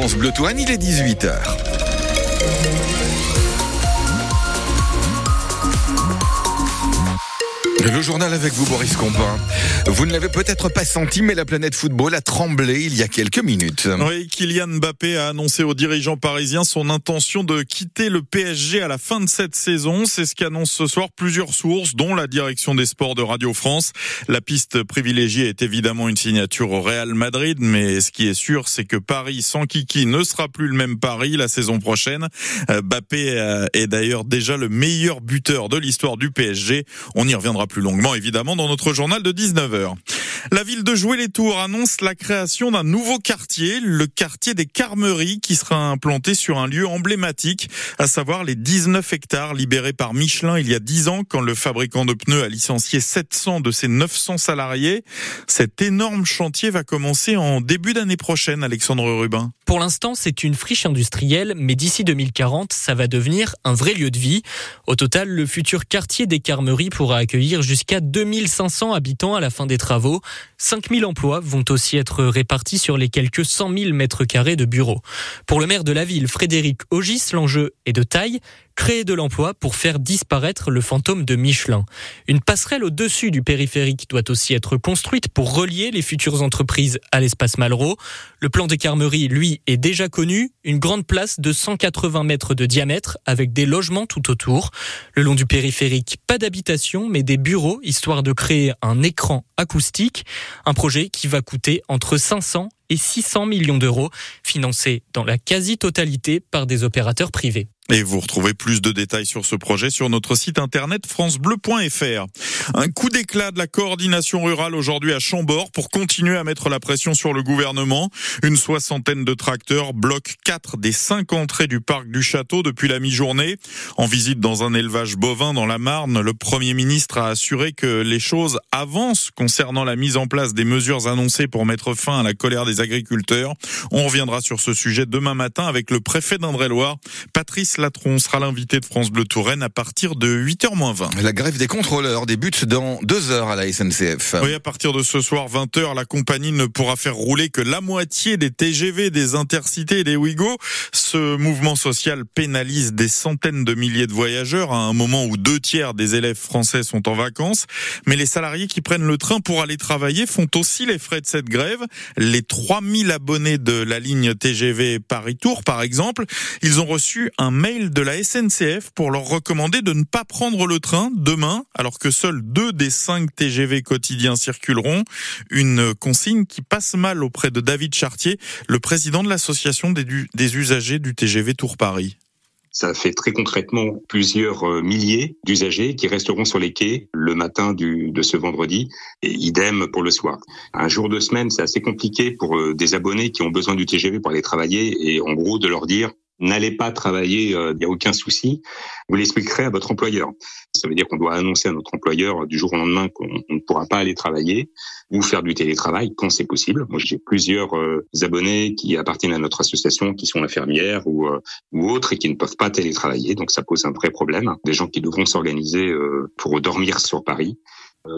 France Bleu Touraine, il est 18h. Le journal avec vous, Boris Compin. Vous ne l'avez peut-être pas senti, mais la planète football a tremblé il y a quelques minutes. Oui, Kylian Mbappé a annoncé aux dirigeants parisiens son intention de quitter le PSG à la fin de cette saison. C'est ce qu'annoncent ce soir plusieurs sources, dont la direction des sports de Radio France. La piste privilégiée est évidemment une signature au Real Madrid, mais ce qui est sûr, c'est que Paris sans Kiki ne sera plus le même Paris la saison prochaine. Euh, Mbappé euh, est d'ailleurs déjà le meilleur buteur de l'histoire du PSG. On y reviendra plus longuement évidemment dans notre journal de 19h. La ville de Joué-les-Tours annonce la création d'un nouveau quartier, le quartier des Carmeries, qui sera implanté sur un lieu emblématique, à savoir les 19 hectares libérés par Michelin il y a 10 ans, quand le fabricant de pneus a licencié 700 de ses 900 salariés. Cet énorme chantier va commencer en début d'année prochaine, Alexandre Rubin. Pour l'instant, c'est une friche industrielle, mais d'ici 2040, ça va devenir un vrai lieu de vie. Au total, le futur quartier des Carmeries pourra accueillir jusqu'à 2500 habitants à la fin des travaux. 5000 emplois vont aussi être répartis sur les quelques 100 000 mètres carrés de bureaux. Pour le maire de la ville, Frédéric Ogis, l'enjeu est de taille créer de l'emploi pour faire disparaître le fantôme de Michelin. Une passerelle au-dessus du périphérique doit aussi être construite pour relier les futures entreprises à l'espace Malraux. Le plan des Carmeries, lui, est déjà connu. Une grande place de 180 mètres de diamètre avec des logements tout autour. Le long du périphérique, pas d'habitation, mais des bureaux, histoire de créer un écran acoustique. Un projet qui va coûter entre 500 et 600 millions d'euros, financé dans la quasi-totalité par des opérateurs privés. Et vous retrouvez plus de détails sur ce projet sur notre site internet francebleu.fr. Un coup d'éclat de la coordination rurale aujourd'hui à Chambord pour continuer à mettre la pression sur le gouvernement. Une soixantaine de tracteurs bloquent quatre des cinq entrées du parc du château depuis la mi-journée. En visite dans un élevage bovin dans la Marne, le Premier ministre a assuré que les choses avancent concernant la mise en place des mesures annoncées pour mettre fin à la colère des agriculteurs. On reviendra sur ce sujet demain matin avec le préfet d'Indre-et-Loire, Patrice Latron sera l'invité de France Bleu Touraine à partir de 8h20. La grève des contrôleurs débute dans deux heures à la SNCF. Oui, à partir de ce soir 20h, la compagnie ne pourra faire rouler que la moitié des TGV, des Intercités et des Ouigo. Ce mouvement social pénalise des centaines de milliers de voyageurs à un moment où deux tiers des élèves français sont en vacances. Mais les salariés qui prennent le train pour aller travailler font aussi les frais de cette grève. Les 3000 abonnés de la ligne TGV Paris-Tours, par exemple, ils ont reçu un mail de la SNCF pour leur recommander de ne pas prendre le train demain, alors que seuls deux des cinq TGV quotidiens circuleront. Une consigne qui passe mal auprès de David Chartier, le président de l'association des, usagers du TGV Tour Paris. Ça fait très concrètement plusieurs euh, milliers d'usagers qui resteront sur les quais le matin de ce vendredi et idem pour le soir. Un jour de semaine, c'est assez compliqué pour euh, des abonnés qui ont besoin du TGV pour aller travailler et en gros de leur dire n'allez pas travailler, il euh, n'y a aucun souci. Vous l'expliquerez à votre employeur. Ça veut dire qu'on doit annoncer à notre employeur du jour au lendemain qu'on ne pourra pas aller travailler ou faire du télétravail quand c'est possible. Moi, j'ai plusieurs euh, abonnés qui appartiennent à notre association, qui sont infirmières ou, euh, ou autres et qui ne peuvent pas télétravailler. Donc, ça pose un vrai problème. Des gens qui devront s'organiser pour dormir sur Paris.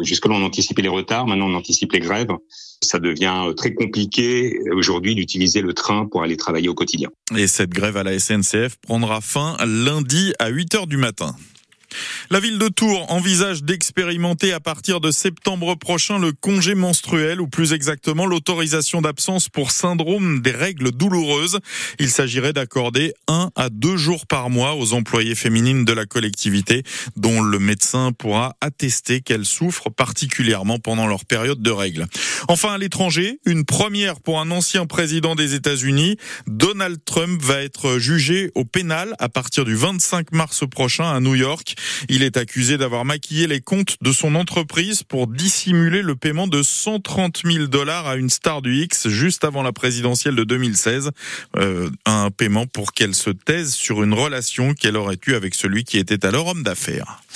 Jusque-là, on anticipait les retards. Maintenant, on anticipe les grèves ça devient euh, très compliqué euh, aujourd'hui d'utiliser le train pour aller travailler au quotidien. Et cette grève à la SNCF prendra fin lundi à 8 heures du matin. La ville de Tours envisage d'expérimenter à partir de septembre prochain le congé menstruel ou plus exactement l'autorisation d'absence pour syndrome des règles douloureuses. Il s'agirait d'accorder un à deux jours par mois aux employées féminines de la collectivité dont le médecin pourra attester qu'elles souffrent particulièrement pendant leur période de règles. Enfin, à l'étranger, une première pour un ancien président des États-Unis. Donald Trump va être jugé au pénal à partir du 25 mars prochain à New York. Il est accusé d'avoir maquillé les comptes de son entreprise pour dissimuler le paiement de 130 000 dollars à une star du X juste avant la présidentielle de 2016. Euh, un paiement pour qu'elle se taise sur une relation qu'elle aurait eue avec celui qui était alors homme d'affaires.